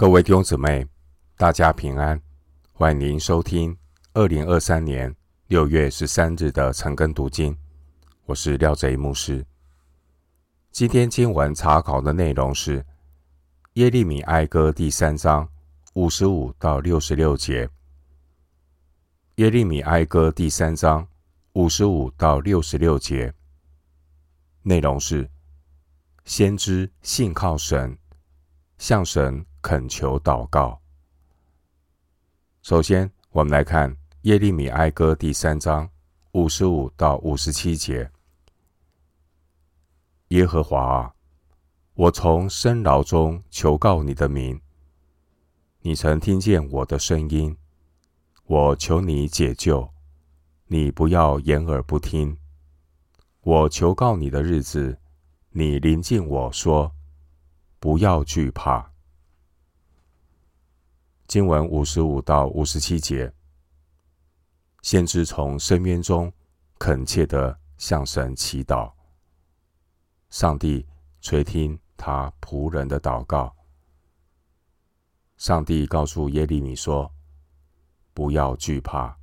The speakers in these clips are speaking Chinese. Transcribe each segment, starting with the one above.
各位弟兄姊妹，大家平安！欢迎您收听二零二三年六月十三日的晨更读经。我是廖贼牧师。今天经文查考的内容是耶利米哀歌第三章五十五到六十六节。耶利米哀歌第三章五十五到六十六节内容是先知信靠神，向神。恳求祷告。首先，我们来看耶利米哀歌第三章五十五到五十七节。耶和华啊，我从深牢中求告你的名，你曾听见我的声音，我求你解救，你不要掩耳不听。我求告你的日子，你临近我说，不要惧怕。经文五十五到五十七节，先知从深渊中恳切地向神祈祷，上帝垂听他仆人的祷告。上帝告诉耶利米说：“不要惧怕。”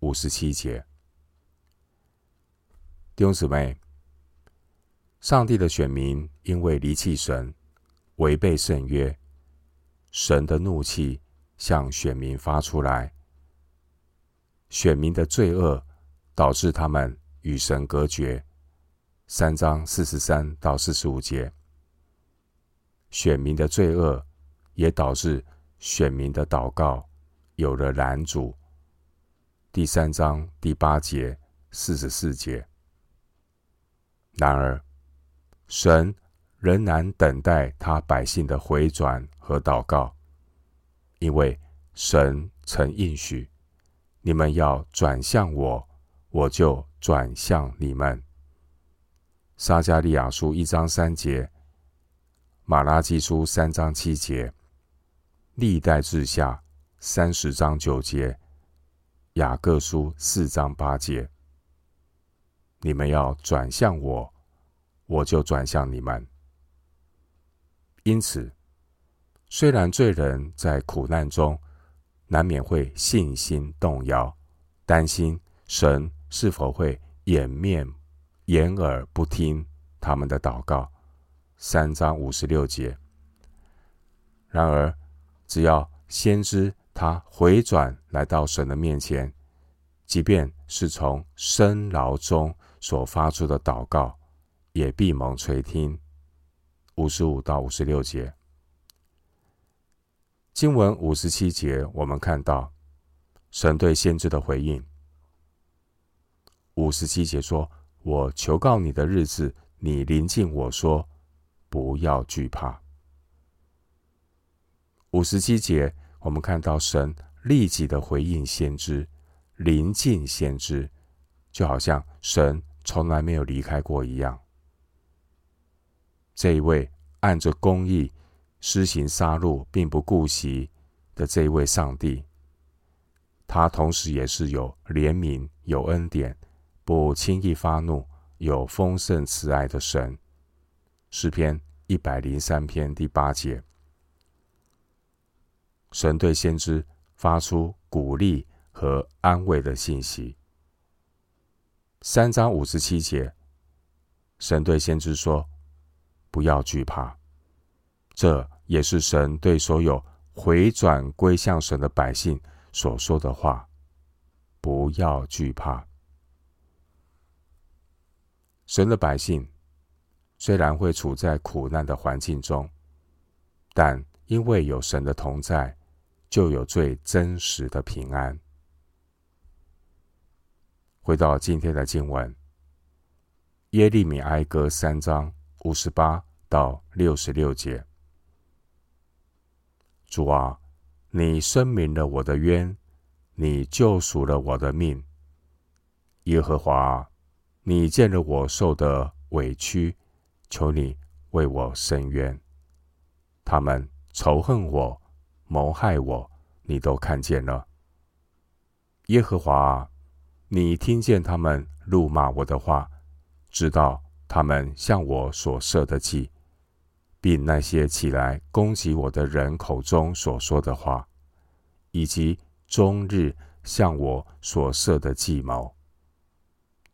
五十七节，弟兄姊妹，上帝的选民因为离弃神，违背圣约，神的怒气。向选民发出来，选民的罪恶导致他们与神隔绝。三章四十三到四十五节，选民的罪恶也导致选民的祷告有了拦阻。第三章第八节、四十四节。然而，神仍然等待他百姓的回转和祷告。因为神曾应许，你们要转向我，我就转向你们。撒迦利亚书一章三节，马拉基书三章七节，历代志下三十章九节，雅各书四章八节，你们要转向我，我就转向你们。因此。虽然罪人在苦难中难免会信心动摇，担心神是否会掩面、掩耳不听他们的祷告，三章五十六节。然而，只要先知他回转来到神的面前，即便是从深牢中所发出的祷告，也必蒙垂听。五十五到五十六节。经文五十七节，我们看到神对先知的回应。五十七节说：“我求告你的日子，你临近我说，不要惧怕。”五十七节，我们看到神立即的回应先知，临近先知，就好像神从来没有离开过一样。这一位按着公义。施行杀戮，并不顾惜的这一位上帝，他同时也是有怜悯、有恩典、不轻易发怒、有丰盛慈爱的神。诗篇一百零三篇第八节，神对先知发出鼓励和安慰的信息。三章五十七节，神对先知说：“不要惧怕。”这。也是神对所有回转归向神的百姓所说的话：“不要惧怕。”神的百姓虽然会处在苦难的环境中，但因为有神的同在，就有最真实的平安。回到今天的经文，《耶利米哀歌》三章五十八到六十六节。主啊，你申明了我的冤，你救赎了我的命。耶和华，你见了我受的委屈，求你为我伸冤。他们仇恨我，谋害我，你都看见了。耶和华，你听见他们怒骂我的话，知道他们向我所设的计，并那些起来攻击我的人口中所说的话，以及终日向我所设的计谋。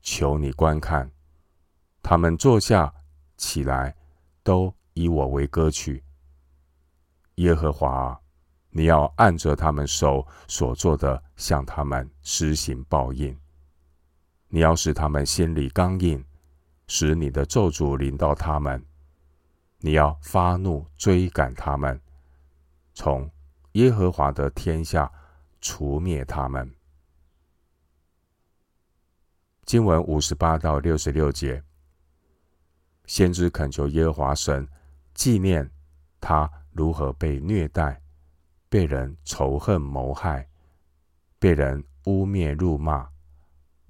求你观看，他们坐下起来，都以我为歌曲。耶和华，你要按着他们手所做的，向他们施行报应。你要使他们心里刚硬，使你的咒诅临到他们。你要发怒追赶他们，从耶和华的天下除灭他们。经文五十八到六十六节，先知恳求耶和华神纪念他如何被虐待，被人仇恨谋害，被人污蔑辱骂，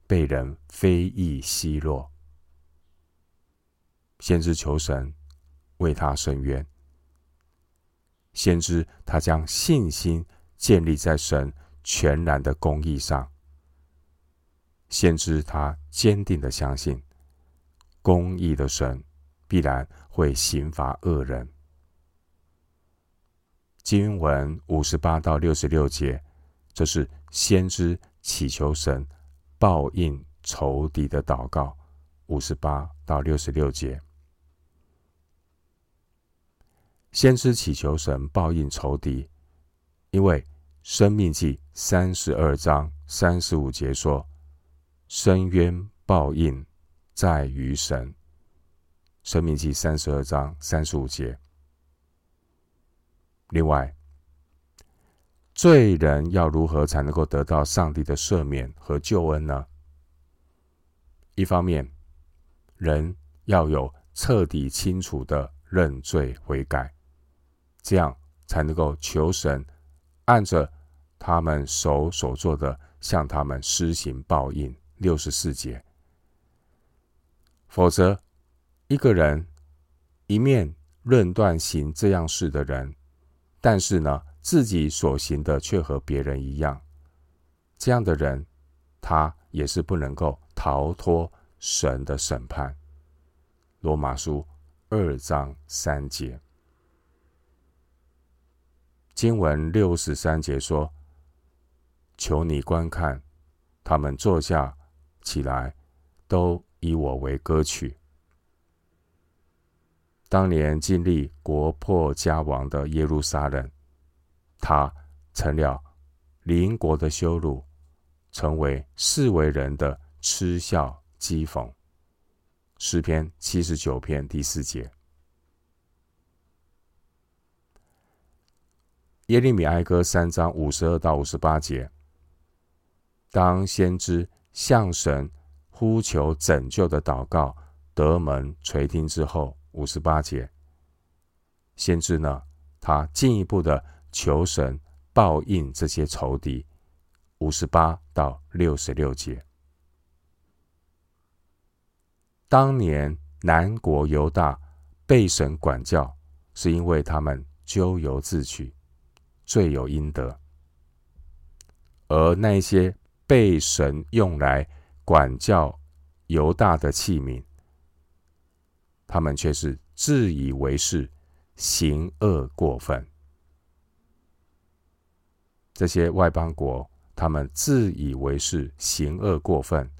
被人非议奚落。先知求神为他伸冤，先知他将信心建立在神全然的公义上。先知他坚定的相信，公义的神必然会刑罚恶人。经文五十八到六十六节，这是先知祈求神报应仇敌的祷告。五十八到六十六节，先知祈求神报应仇敌，因为生命记三十二章三十五节说。深渊报应在于神。生命记三十二章三十五节。另外，罪人要如何才能够得到上帝的赦免和救恩呢？一方面，人要有彻底清楚的认罪悔改，这样才能够求神按着他们手所做的，向他们施行报应。六十四节，否则一个人一面论断行这样事的人，但是呢，自己所行的却和别人一样，这样的人，他也是不能够逃脱神的审判。罗马书二章三节，经文六十三节说：“求你观看，他们坐下。”起来，都以我为歌曲。当年经历国破家亡的耶路撒冷，他成了邻国的羞辱，成为世为人的嗤笑讥讽。诗篇七十九篇第四节，耶利米哀歌三章五十二到五十八节，当先知。向神呼求拯救的祷告得门垂听之后，五十八节，先知呢，他进一步的求神报应这些仇敌，五十八到六十六节。当年南国犹大被神管教，是因为他们咎由自取，罪有应得，而那些。被神用来管教犹大的器皿，他们却是自以为是，行恶过分。这些外邦国，他们自以为是，行恶过分。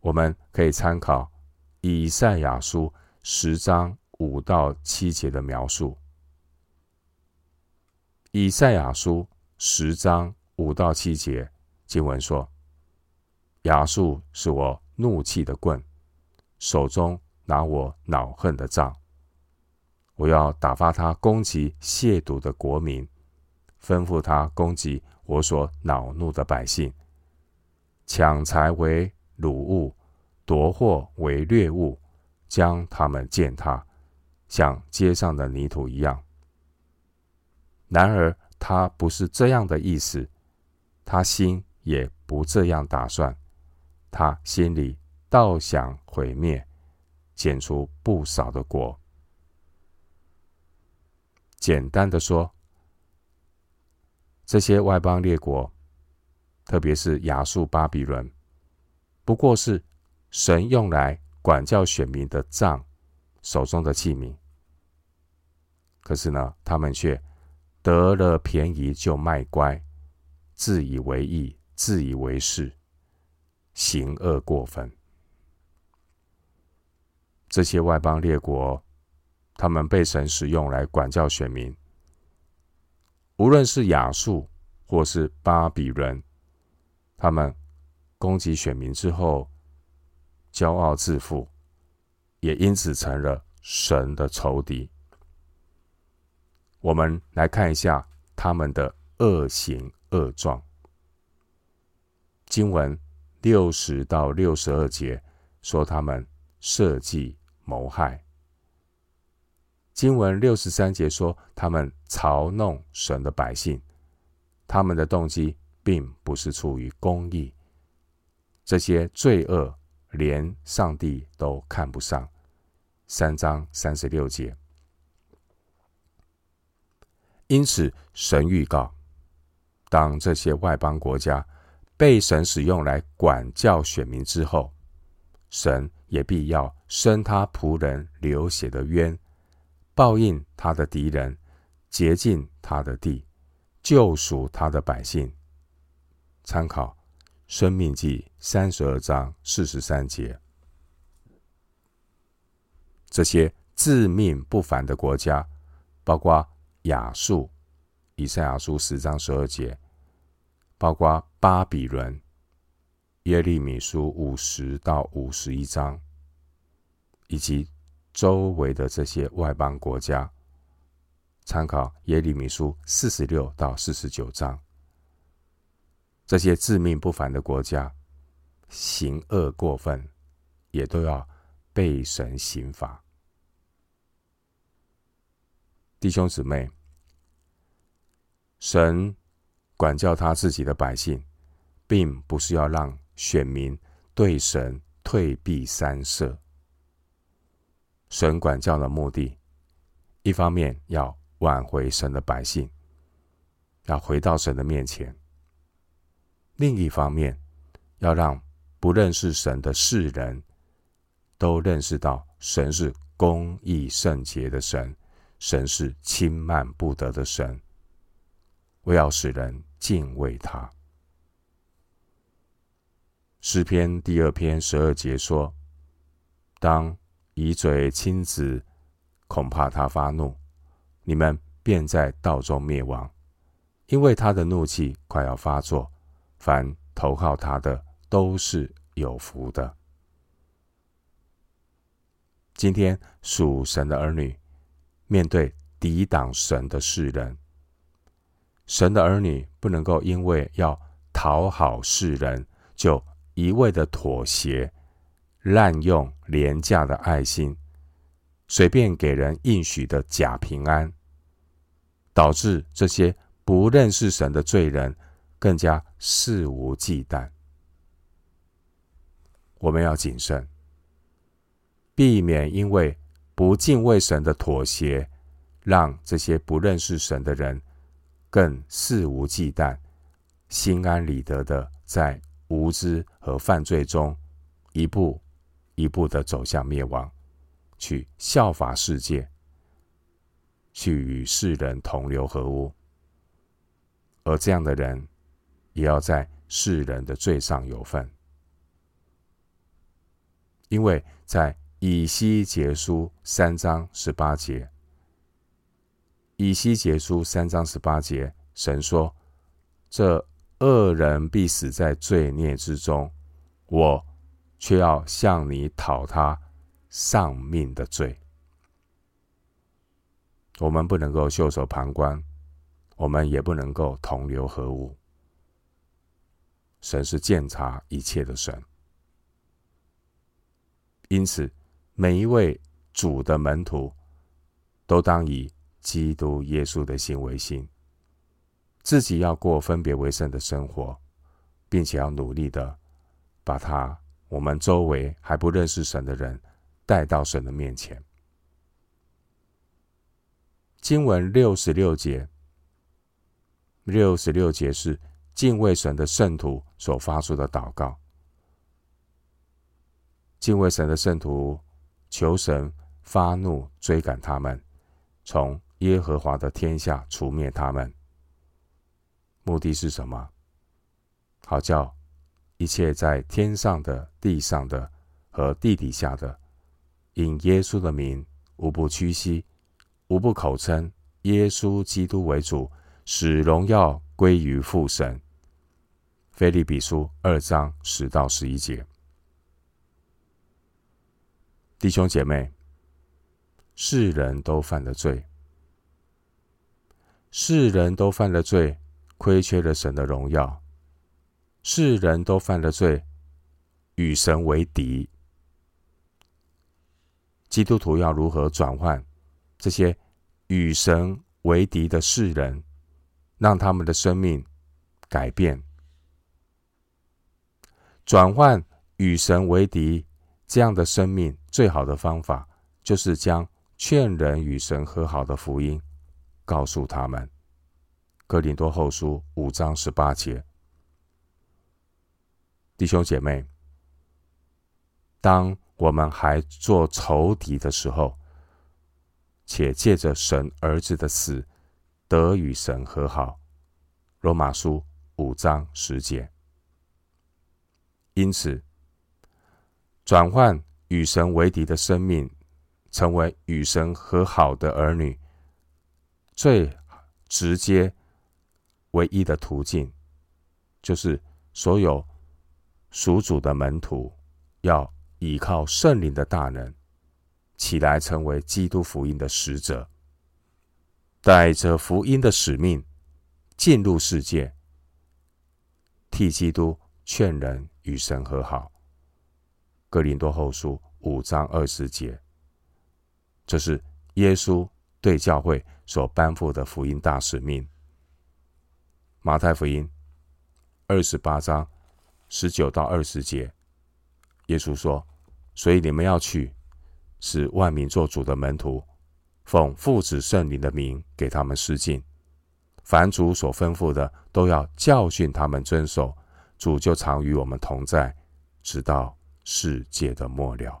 我们可以参考以赛亚书十章五到七节的描述。以赛亚书十章五到七节经文说。亚述是我怒气的棍，手中拿我恼恨的杖。我要打发他攻击亵渎的国民，吩咐他攻击我所恼怒的百姓，抢财为掳物，夺货为掠物，将他们践踏，像街上的泥土一样。然而他不是这样的意思，他心也不这样打算。他心里倒想毁灭，剪除不少的国。简单的说，这些外邦列国，特别是亚述、巴比伦，不过是神用来管教选民的杖，手中的器皿。可是呢，他们却得了便宜就卖乖，自以为意，自以为是，行恶过分。这些外邦列国，他们被神使用来管教选民。无论是亚述或是巴比伦，他们攻击选民之后，骄傲自负，也因此成了神的仇敌。我们来看一下他们的恶行恶状。经文六十到六十二节说他们设计谋害。经文六十三节说他们嘲弄神的百姓，他们的动机并不是出于公义。这些罪恶连上帝都看不上。三章三十六节。因此，神预告，当这些外邦国家被神使用来管教选民之后，神也必要伸他仆人流血的冤，报应他的敌人，洁净他的地，救赎他的百姓。参考《生命记》三十二章四十三节。这些自命不凡的国家，包括。亚述，以赛亚书十章十二节，包括巴比伦，耶利米书五十到五十一章，以及周围的这些外邦国家，参考耶利米书四十六到四十九章。这些自命不凡的国家，行恶过分，也都要被神刑罚。弟兄姊妹，神管教他自己的百姓，并不是要让选民对神退避三舍。神管教的目的，一方面要挽回神的百姓，要回到神的面前；另一方面，要让不认识神的世人都认识到神是公义圣洁的神。神是轻慢不得的神，为要使人敬畏他。诗篇第二篇十二节说：“当以嘴亲子，恐怕他发怒，你们便在道中灭亡，因为他的怒气快要发作。凡投靠他的都是有福的。”今天属神的儿女。面对抵挡神的世人，神的儿女不能够因为要讨好世人，就一味的妥协，滥用廉价的爱心，随便给人应许的假平安，导致这些不认识神的罪人更加肆无忌惮。我们要谨慎，避免因为。不敬畏神的妥协，让这些不认识神的人更肆无忌惮、心安理得的在无知和犯罪中一步一步的走向灭亡，去效法世界，去与世人同流合污。而这样的人，也要在世人的罪上有份，因为在。以西结书三章十八节，以西结书三章十八节，神说：“这恶人必死在罪孽之中，我却要向你讨他丧命的罪。”我们不能够袖手旁观，我们也不能够同流合污。神是鉴察一切的神，因此。每一位主的门徒，都当以基督耶稣的心为心，自己要过分别为圣的生活，并且要努力的把他我们周围还不认识神的人带到神的面前。经文六十六节，六十六节是敬畏神的圣徒所发出的祷告，敬畏神的圣徒。求神发怒追赶他们，从耶和华的天下除灭他们。目的是什么？好叫一切在天上的、地上的和地底下的，因耶稣的名，无不屈膝，无不口称耶稣基督为主，使荣耀归于父神。腓利比书二章十到十一节。弟兄姐妹，世人都犯了罪，世人都犯了罪。亏缺了神的荣耀，世人都犯了罪，与神为敌。基督徒要如何转换这些与神为敌的世人，让他们的生命改变？转换与神为敌这样的生命，最好的方法就是将劝人与神和好的福音告诉他们。哥林多后书五章十八节，弟兄姐妹，当我们还做仇敌的时候，且借着神儿子的死得与神和好。罗马书五章十节。因此，转换与神为敌的生命，成为与神和好的儿女，最直接。唯一的途径，就是所有属主的门徒要依靠圣灵的大能，起来成为基督福音的使者，带着福音的使命进入世界，替基督劝人与神和好。格林多后书五章二十节，这是耶稣对教会所颁布的福音大使命。马太福音二十八章十九到二十节，耶稣说：“所以你们要去，使万民作主的门徒，奉父子圣灵的名给他们施浸。凡主所吩咐的，都要教训他们遵守。主就常与我们同在，直到世界的末了。”